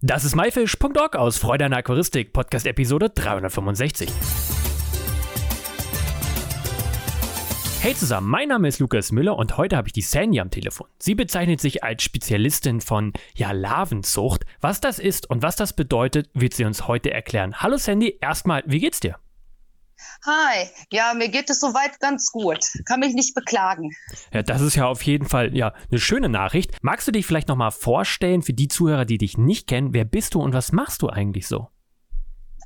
Das ist myfish.org aus Freude an Aquaristik, Podcast Episode 365. Hey zusammen, mein Name ist Lukas Müller und heute habe ich die Sandy am Telefon. Sie bezeichnet sich als Spezialistin von ja, Larvenzucht. Was das ist und was das bedeutet, wird sie uns heute erklären. Hallo Sandy, erstmal, wie geht's dir? Hi, ja, mir geht es soweit ganz gut. Kann mich nicht beklagen. Ja, das ist ja auf jeden Fall ja eine schöne Nachricht. Magst du dich vielleicht noch mal vorstellen für die Zuhörer, die dich nicht kennen? Wer bist du und was machst du eigentlich so?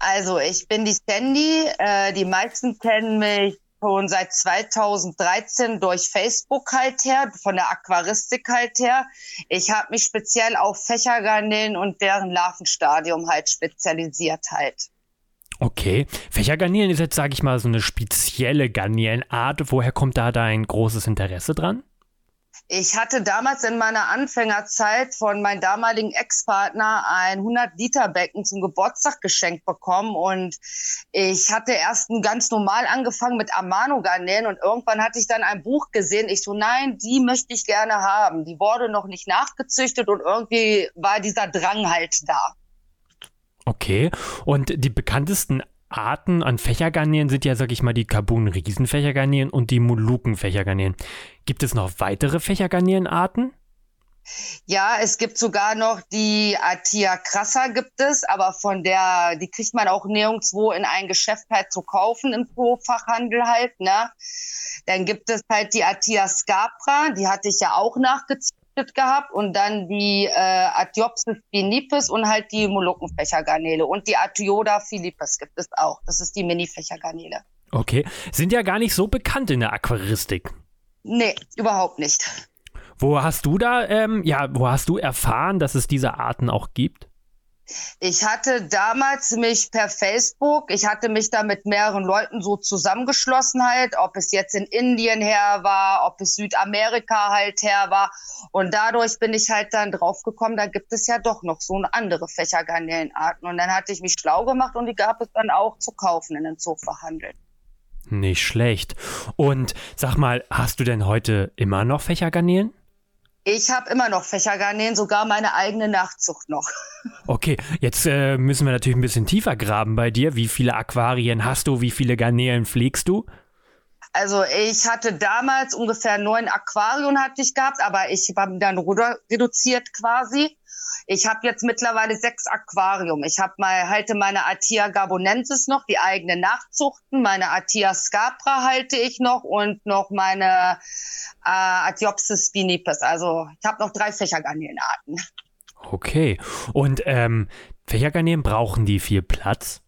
Also, ich bin die Sandy. Äh, die meisten kennen mich schon seit 2013 durch Facebook halt her, von der Aquaristik halt her. Ich habe mich speziell auf Fächergarnelen und deren Larvenstadium halt spezialisiert halt. Okay. Fächergarnelen ist jetzt, sage ich mal, so eine spezielle Garnelenart. Woher kommt da dein großes Interesse dran? Ich hatte damals in meiner Anfängerzeit von meinem damaligen Ex-Partner ein 100-Liter-Becken zum Geburtstag geschenkt bekommen und ich hatte erst ganz normal angefangen mit Amano-Garnelen und irgendwann hatte ich dann ein Buch gesehen. Ich so, nein, die möchte ich gerne haben. Die wurde noch nicht nachgezüchtet und irgendwie war dieser Drang halt da. Okay. Und die bekanntesten Arten an Fächergarnelen sind ja, sag ich mal, die Carbon-Riesenfächergarnelen und die Molukken-Fächergarnelen. Gibt es noch weitere Fächergarnelenarten? Ja, es gibt sogar noch die Atia crassa gibt es, aber von der, die kriegt man auch nirgendwo in ein Geschäft halt zu kaufen im Pro-Fachhandel halt, ne? Dann gibt es halt die Atia scapra, die hatte ich ja auch nachgezogen gehabt und dann die äh, Adiopsis binipes und halt die Molukkenfächergarnele und die Atioda philippus gibt es auch. Das ist die Mini-Fächergarnele. Okay, sind ja gar nicht so bekannt in der Aquaristik. Nee, überhaupt nicht. Wo hast du da, ähm, ja, wo hast du erfahren, dass es diese Arten auch gibt? Ich hatte damals mich per Facebook, ich hatte mich da mit mehreren Leuten so zusammengeschlossen halt, ob es jetzt in Indien her war, ob es Südamerika halt her war. Und dadurch bin ich halt dann draufgekommen, da gibt es ja doch noch so andere Fächergarnelenarten. Und dann hatte ich mich schlau gemacht und die gab es dann auch zu kaufen in den Zoofachhandeln. Nicht schlecht. Und sag mal, hast du denn heute immer noch Fächergarnelen? Ich habe immer noch Fächergarnelen, sogar meine eigene Nachzucht noch. Okay, jetzt äh, müssen wir natürlich ein bisschen tiefer graben bei dir. Wie viele Aquarien hast du? Wie viele Garnelen pflegst du? Also ich hatte damals ungefähr neun Aquarien hatte ich gehabt, aber ich habe dann reduziert quasi. Ich habe jetzt mittlerweile sechs Aquarium. Ich habe mal halte meine Atia gabonensis noch, die eigene Nachzuchten, meine Atia scapra halte ich noch und noch meine äh, Atiopsis spinipes. Also ich habe noch drei Fächergarnelenarten. Okay. Und ähm, Fächergarnelen brauchen die viel Platz?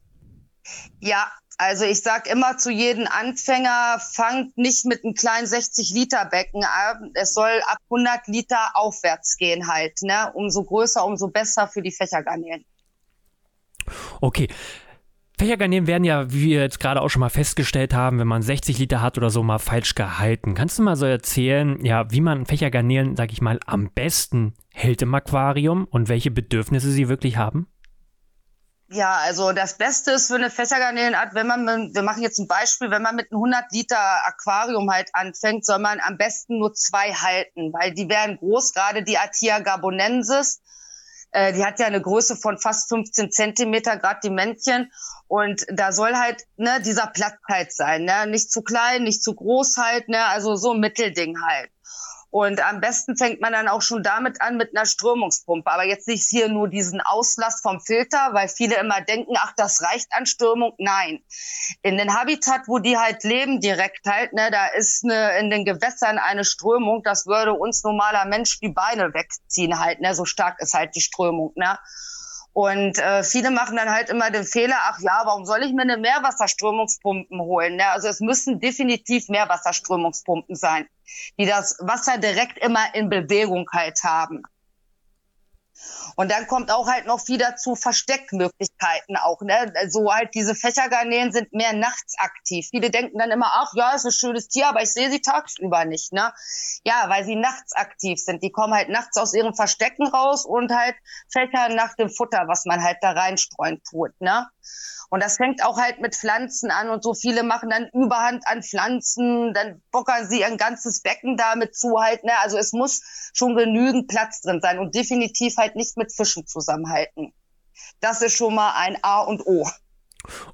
Ja, also ich sag immer zu jedem Anfänger, fangt nicht mit einem kleinen 60-Liter-Becken an. Es soll ab 100 Liter aufwärts gehen halt. Ne? Umso größer, umso besser für die Fächergarnelen. Okay. Fächergarnelen werden ja, wie wir jetzt gerade auch schon mal festgestellt haben, wenn man 60 Liter hat oder so, mal falsch gehalten. Kannst du mal so erzählen, ja, wie man Fächergarnelen, sag ich mal, am besten hält im Aquarium und welche Bedürfnisse sie wirklich haben? Ja, also das Beste ist für eine Fächergarnelenart, wenn man, wir machen jetzt ein Beispiel, wenn man mit einem 100 Liter Aquarium halt anfängt, soll man am besten nur zwei halten, weil die werden groß, gerade die Atia gabonensis. Äh, die hat ja eine Größe von fast 15 Zentimeter, gerade die Männchen. Und da soll halt ne, dieser Platz halt sein, ne? nicht zu klein, nicht zu groß halt, ne? also so ein Mittelding halt. Und am besten fängt man dann auch schon damit an mit einer Strömungspumpe. Aber jetzt nicht hier nur diesen Auslass vom Filter, weil viele immer denken, ach, das reicht an Strömung. Nein. In den Habitat, wo die halt leben, direkt halt, ne, da ist eine, in den Gewässern eine Strömung, das würde uns normaler Mensch die Beine wegziehen halt, ne, so stark ist halt die Strömung, ne. Und äh, viele machen dann halt immer den Fehler, ach ja, warum soll ich mir eine Meerwasserströmungspumpen holen? Ne? Also es müssen definitiv Meerwasserströmungspumpen sein, die das Wasser direkt immer in Bewegung halt haben. Und dann kommt auch halt noch viel dazu Versteckmöglichkeiten auch. Ne? So halt diese Fächergarnelen sind mehr nachts aktiv. Viele denken dann immer, ach ja, ist ein schönes Tier, aber ich sehe sie tagsüber nicht. Ne? Ja, weil sie nachts aktiv sind. Die kommen halt nachts aus ihren Verstecken raus und halt fächern nach dem Futter, was man halt da reinstreuen tut. Ne? Und das fängt auch halt mit Pflanzen an und so viele machen dann Überhand an Pflanzen, dann bockern sie ein ganzes Becken damit zu halt. Ne? Also es muss schon genügend Platz drin sein und definitiv halt halt nicht mit Fischen zusammenhalten. Das ist schon mal ein A und O.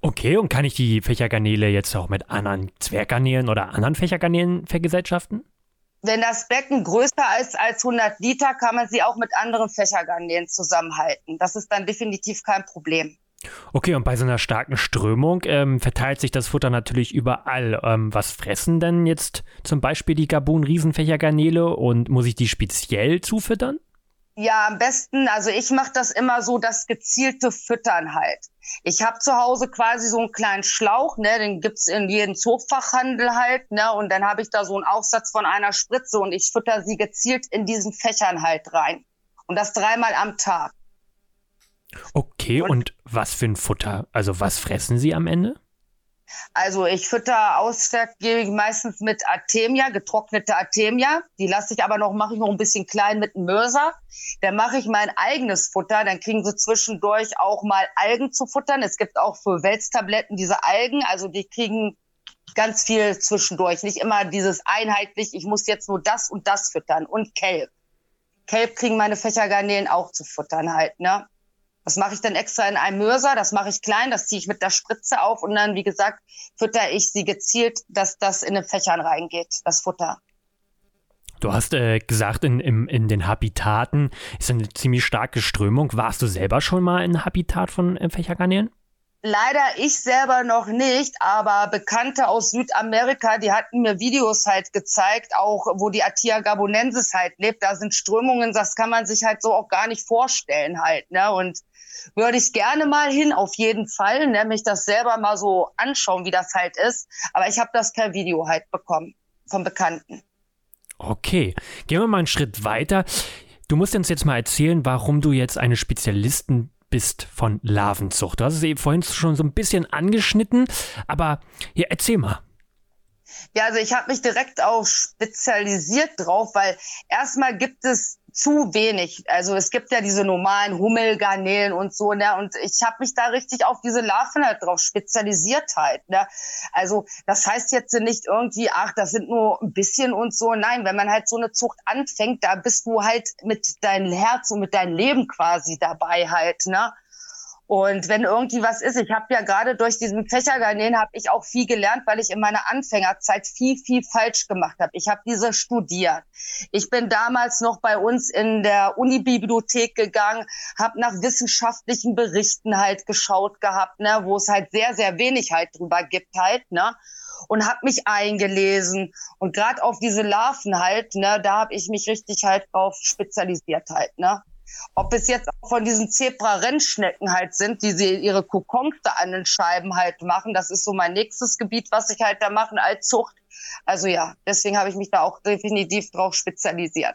Okay, und kann ich die Fächergarnele jetzt auch mit anderen Zwerggarnelen oder anderen Fächergarnelen vergesellschaften? Wenn das Becken größer ist als 100 Liter, kann man sie auch mit anderen Fächergarnelen zusammenhalten. Das ist dann definitiv kein Problem. Okay, und bei so einer starken Strömung ähm, verteilt sich das Futter natürlich überall. Ähm, was fressen denn jetzt zum Beispiel die Gabun-Riesenfächergarnele und muss ich die speziell zufüttern? Ja, am besten, also ich mache das immer so, das gezielte Füttern halt. Ich habe zu Hause quasi so einen kleinen Schlauch, ne, den gibt's in jedem Zoofachhandel halt, ne, und dann habe ich da so einen Aufsatz von einer Spritze und ich fütter sie gezielt in diesen Fächern halt rein. Und das dreimal am Tag. Okay, und, und was für ein Futter? Also was fressen sie am Ende? Also ich fütter ausschlaggebig meistens mit Artemia, getrocknete Artemia. Die lasse ich aber noch, mache ich noch ein bisschen klein mit einem Mörser. Dann mache ich mein eigenes Futter. Dann kriegen sie zwischendurch auch mal Algen zu futtern. Es gibt auch für Welstabletten diese Algen. Also die kriegen ganz viel zwischendurch. Nicht immer dieses einheitlich, ich muss jetzt nur das und das füttern. Und Kelb. Kelb kriegen meine Fächergarnelen auch zu futtern halt, ne? Das mache ich dann extra in einem Mörser, das mache ich klein, das ziehe ich mit der Spritze auf und dann, wie gesagt, fütter ich sie gezielt, dass das in den Fächern reingeht, das Futter. Du hast äh, gesagt, in, in, in den Habitaten ist eine ziemlich starke Strömung. Warst du selber schon mal in Habitat von äh, Fächergarnelen? Leider ich selber noch nicht, aber Bekannte aus Südamerika, die hatten mir Videos halt gezeigt, auch wo die Atia gabonensis halt lebt. Da sind Strömungen, das kann man sich halt so auch gar nicht vorstellen halt. Ne? Und würde ich gerne mal hin, auf jeden Fall, nämlich das selber mal so anschauen, wie das halt ist. Aber ich habe das per Video halt bekommen von Bekannten. Okay, gehen wir mal einen Schritt weiter. Du musst uns jetzt mal erzählen, warum du jetzt eine Spezialistin bist von Larvenzucht. Du hast es eben vorhin schon so ein bisschen angeschnitten, aber ja, erzähl mal. Ja, also ich habe mich direkt auch spezialisiert drauf, weil erstmal gibt es zu wenig. Also es gibt ja diese normalen Hummelgarnelen und so, ne? Und ich habe mich da richtig auf diese Larven halt drauf spezialisiert halt. Ne? Also das heißt jetzt nicht irgendwie, ach, das sind nur ein bisschen und so. Nein, wenn man halt so eine Zucht anfängt, da bist du halt mit deinem Herz und mit deinem Leben quasi dabei halt, ne? Und wenn irgendwie was ist, ich habe ja gerade durch diesen Fächergarnelen habe ich auch viel gelernt, weil ich in meiner Anfängerzeit viel, viel falsch gemacht habe. Ich habe diese studiert. Ich bin damals noch bei uns in der Unibibliothek gegangen, habe nach wissenschaftlichen Berichten halt geschaut gehabt, ne, wo es halt sehr, sehr wenig halt drüber gibt halt, ne und habe mich eingelesen und gerade auf diese Larven halt, ne, da habe ich mich richtig halt drauf spezialisiert halt, ne. Ob es jetzt auch von diesen Zebra-Rennschnecken halt sind, die sie ihre Kokons da an den Scheiben halt machen. Das ist so mein nächstes Gebiet, was ich halt da machen als Zucht. Also ja, deswegen habe ich mich da auch definitiv drauf spezialisiert.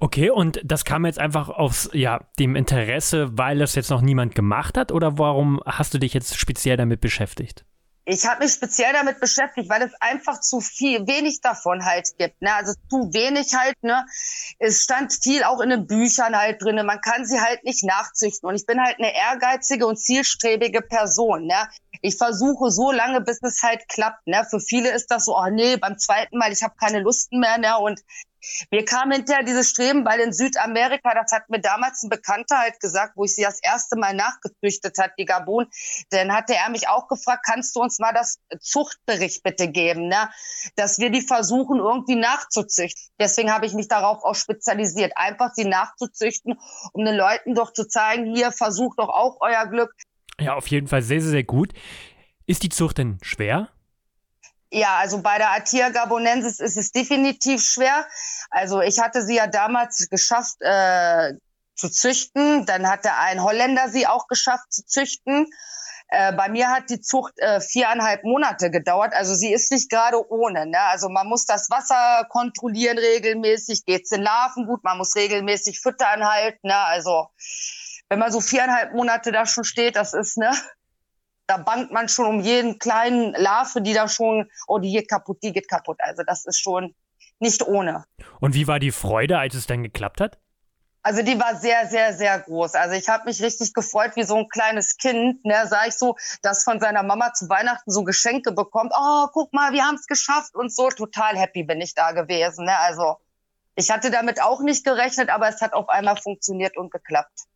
Okay, und das kam jetzt einfach aus ja, dem Interesse, weil das jetzt noch niemand gemacht hat oder warum hast du dich jetzt speziell damit beschäftigt? Ich habe mich speziell damit beschäftigt, weil es einfach zu viel, wenig davon halt gibt. Ne? Also zu wenig halt, ne? Es stand viel auch in den Büchern halt drin. Man kann sie halt nicht nachzüchten. Und ich bin halt eine ehrgeizige und zielstrebige Person. Ne? Ich versuche so lange, bis es halt klappt. Ne? Für viele ist das so, oh nee, beim zweiten Mal, ich habe keine Lust mehr. Ne? Und mir kam hinterher dieses Streben, weil in Südamerika, das hat mir damals ein Bekannter halt gesagt, wo ich sie das erste Mal nachgezüchtet hat, die Gabun, dann hatte er mich auch gefragt, kannst du uns mal das Zuchtbericht bitte geben, ne? dass wir die versuchen irgendwie nachzuzüchten. Deswegen habe ich mich darauf auch spezialisiert, einfach sie nachzuzüchten, um den Leuten doch zu zeigen, hier versucht doch auch euer Glück. Ja, auf jeden Fall sehr, sehr, sehr gut. Ist die Zucht denn schwer? Ja, also bei der Atia gabonensis ist es definitiv schwer. Also ich hatte sie ja damals geschafft äh, zu züchten. Dann hatte ein Holländer sie auch geschafft zu züchten. Äh, bei mir hat die Zucht äh, viereinhalb Monate gedauert. Also sie ist nicht gerade ohne. Ne? Also man muss das Wasser kontrollieren regelmäßig. Geht's den Larven gut? Man muss regelmäßig füttern halt. Ne? Also wenn man so viereinhalb Monate da schon steht, das ist ne da bangt man schon um jeden kleinen Larve, die da schon, oh, die geht kaputt, die geht kaputt. Also das ist schon nicht ohne. Und wie war die Freude, als es dann geklappt hat? Also die war sehr, sehr, sehr groß. Also ich habe mich richtig gefreut, wie so ein kleines Kind, ne, sah ich so, das von seiner Mama zu Weihnachten so Geschenke bekommt. Oh, guck mal, wir haben es geschafft und so. Total happy bin ich da gewesen. Ne? Also Ich hatte damit auch nicht gerechnet, aber es hat auf einmal funktioniert und geklappt.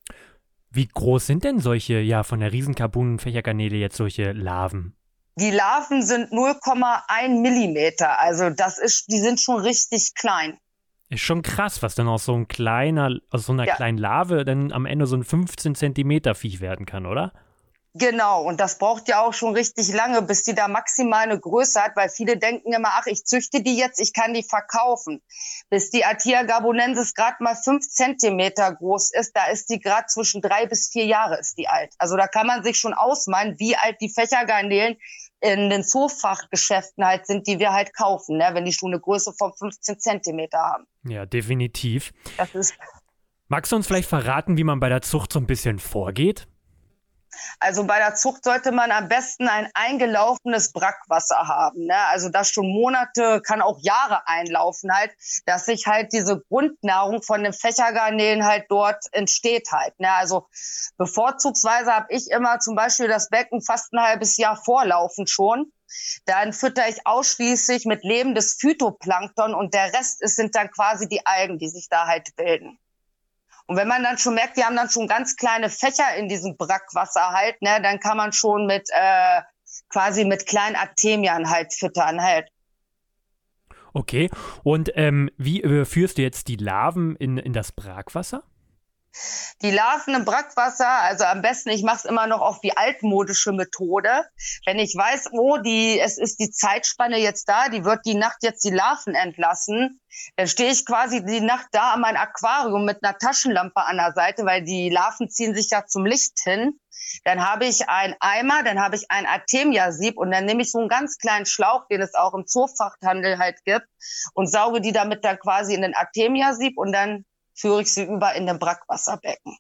Wie groß sind denn solche, ja, von der Riesenkarbon-Fächergarnele jetzt solche Larven? Die Larven sind 0,1 Millimeter. Also das ist, die sind schon richtig klein. Ist schon krass, was dann aus so ein kleiner, aus so einer ja. kleinen Larve dann am Ende so ein 15 Zentimeter Viech werden kann, oder? Genau, und das braucht ja auch schon richtig lange, bis die da maximal eine Größe hat, weil viele denken immer, ach, ich züchte die jetzt, ich kann die verkaufen. Bis die Atia gabonensis gerade mal fünf Zentimeter groß ist, da ist die gerade zwischen drei bis vier Jahre ist die alt. Also da kann man sich schon ausmalen, wie alt die Fächergarnelen in den Zoofachgeschäften halt sind, die wir halt kaufen, ne? wenn die schon eine Größe von 15 Zentimeter haben. Ja, definitiv. Das ist Magst du uns vielleicht verraten, wie man bei der Zucht so ein bisschen vorgeht? Also bei der Zucht sollte man am besten ein eingelaufenes Brackwasser haben. Ne? Also das schon Monate, kann auch Jahre einlaufen halt, dass sich halt diese Grundnahrung von den Fächergarnelen halt dort entsteht halt. Ne? Also bevorzugsweise habe ich immer zum Beispiel das Becken fast ein halbes Jahr vorlaufen schon. Dann fütter ich ausschließlich mit lebendes Phytoplankton und der Rest ist, sind dann quasi die Algen, die sich da halt bilden. Und wenn man dann schon merkt, die haben dann schon ganz kleine Fächer in diesem Brackwasser halt, ne, dann kann man schon mit äh, quasi mit kleinen Artemian halt füttern halt. Okay. Und ähm, wie überführst du jetzt die Larven in, in das Brackwasser? Die Larven im Brackwasser, also am besten, ich mache es immer noch auf die altmodische Methode. Wenn ich weiß, oh, die, es ist die Zeitspanne jetzt da, die wird die Nacht jetzt die Larven entlassen, dann stehe ich quasi die Nacht da an mein Aquarium mit einer Taschenlampe an der Seite, weil die Larven ziehen sich ja zum Licht hin. Dann habe ich einen Eimer, dann habe ich ein Artemia-Sieb und dann nehme ich so einen ganz kleinen Schlauch, den es auch im Zoofachhandel halt gibt und sauge die damit dann quasi in den Artemia-Sieb und dann führe ich sie über in den Brackwasserbecken.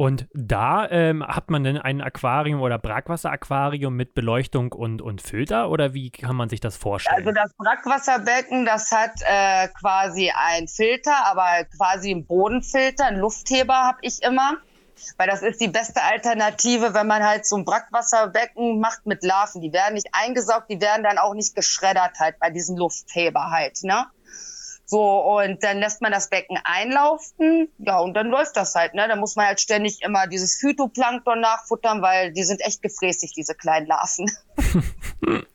Und da ähm, hat man denn ein Aquarium oder Brackwasser-Aquarium mit Beleuchtung und, und Filter oder wie kann man sich das vorstellen? Also das Brackwasserbecken, das hat äh, quasi ein Filter, aber quasi ein Bodenfilter, ein Luftheber habe ich immer. Weil das ist die beste Alternative, wenn man halt so ein Brackwasserbecken macht mit Larven. Die werden nicht eingesaugt, die werden dann auch nicht geschreddert halt bei diesem Luftheber halt, ne? So, und dann lässt man das Becken einlaufen, ja, und dann läuft das halt, ne? Da muss man halt ständig immer dieses Phytoplankton nachfuttern, weil die sind echt gefräßig, diese kleinen Larven.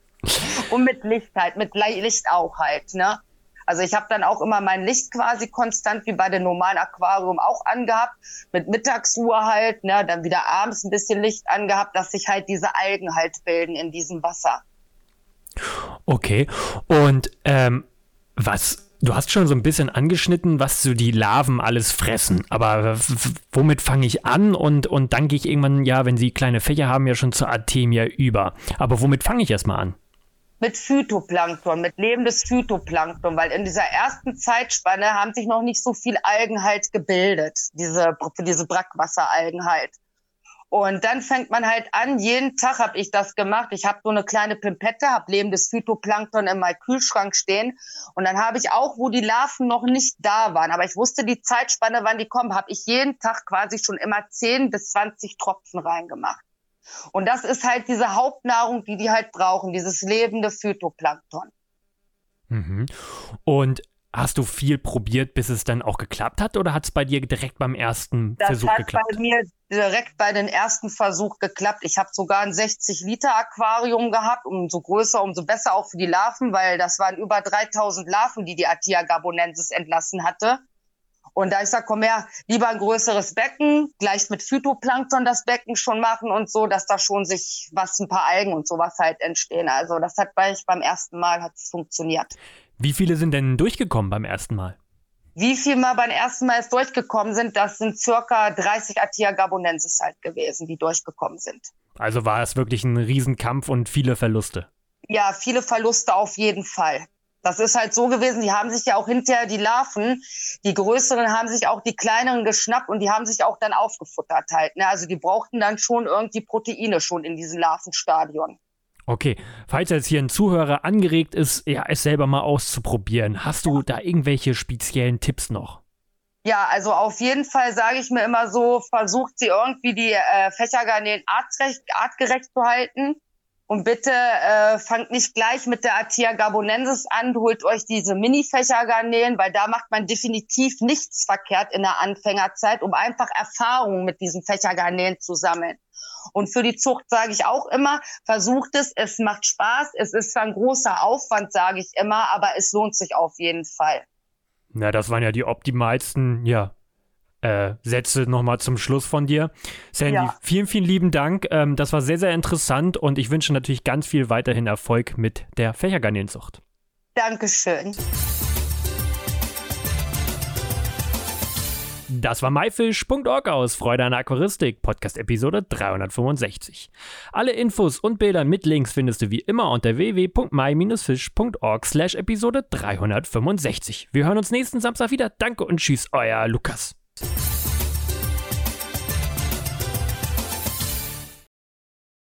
und mit Licht halt, mit Licht auch halt, ne? Also ich habe dann auch immer mein Licht quasi konstant wie bei dem normalen Aquarium auch angehabt, mit Mittagsruhe halt, ne, dann wieder abends ein bisschen Licht angehabt, dass sich halt diese Algen halt bilden in diesem Wasser. Okay. Und ähm, was Du hast schon so ein bisschen angeschnitten, was so die Larven alles fressen. Aber womit fange ich an? Und, und dann gehe ich irgendwann, ja, wenn sie kleine Fächer haben, ja schon zur Artemia über. Aber womit fange ich erstmal an? Mit Phytoplankton, mit lebendes Phytoplankton, weil in dieser ersten Zeitspanne haben sich noch nicht so viel Algen halt gebildet, diese, diese Brackwasseralgen halt. Und dann fängt man halt an, jeden Tag habe ich das gemacht. Ich habe so eine kleine Pimpette, habe lebendes Phytoplankton in meinem Kühlschrank stehen. Und dann habe ich auch, wo die Larven noch nicht da waren, aber ich wusste die Zeitspanne, wann die kommen, habe ich jeden Tag quasi schon immer 10 bis 20 Tropfen reingemacht. Und das ist halt diese Hauptnahrung, die die halt brauchen, dieses lebende Phytoplankton. Mhm. Und Hast du viel probiert, bis es dann auch geklappt hat oder hat es bei dir direkt beim ersten das Versuch geklappt? Das hat bei mir direkt bei den ersten Versuch geklappt. Ich habe sogar ein 60 Liter Aquarium gehabt, umso größer, umso besser auch für die Larven, weil das waren über 3000 Larven, die die Atia gabonensis entlassen hatte. Und da ich sage, komm her, lieber ein größeres Becken, gleich mit Phytoplankton das Becken schon machen und so, dass da schon sich was, ein paar Algen und sowas halt entstehen. Also das hat bei ich beim ersten Mal hat funktioniert. Wie viele sind denn durchgekommen beim ersten Mal? Wie viel mal beim ersten Mal durchgekommen sind, das sind circa 30 Atia gabonensis halt gewesen, die durchgekommen sind. Also war es wirklich ein Riesenkampf und viele Verluste? Ja, viele Verluste auf jeden Fall. Das ist halt so gewesen, die haben sich ja auch hinterher die Larven, die größeren haben sich auch die kleineren geschnappt und die haben sich auch dann aufgefuttert halt. Ne? Also die brauchten dann schon irgendwie Proteine schon in diesem Larvenstadion. Okay, falls jetzt hier ein Zuhörer angeregt ist, ja, es selber mal auszuprobieren, hast du da irgendwelche speziellen Tipps noch? Ja, also auf jeden Fall sage ich mir immer so, versucht sie irgendwie die äh, Fächergarnelen artgerecht, artgerecht zu halten. Und bitte äh, fangt nicht gleich mit der Atia gabonensis an, holt euch diese Mini-Fächergarnelen, weil da macht man definitiv nichts verkehrt in der Anfängerzeit, um einfach Erfahrungen mit diesen Fächergarnelen zu sammeln. Und für die Zucht sage ich auch immer, versucht es, es macht Spaß, es ist zwar ein großer Aufwand, sage ich immer, aber es lohnt sich auf jeden Fall. Na, das waren ja die optimalsten, ja, äh, Sätze nochmal zum Schluss von dir. Sandy, ja. vielen, vielen lieben Dank. Ähm, das war sehr, sehr interessant und ich wünsche natürlich ganz viel weiterhin Erfolg mit der Fächergarnelenzucht. Dankeschön. Das war myfish.org aus Freude an Aquaristik, Podcast Episode 365. Alle Infos und Bilder mit Links findest du wie immer unter www.my-fish.org slash Episode 365. Wir hören uns nächsten Samstag wieder. Danke und tschüss, euer Lukas. Thank you.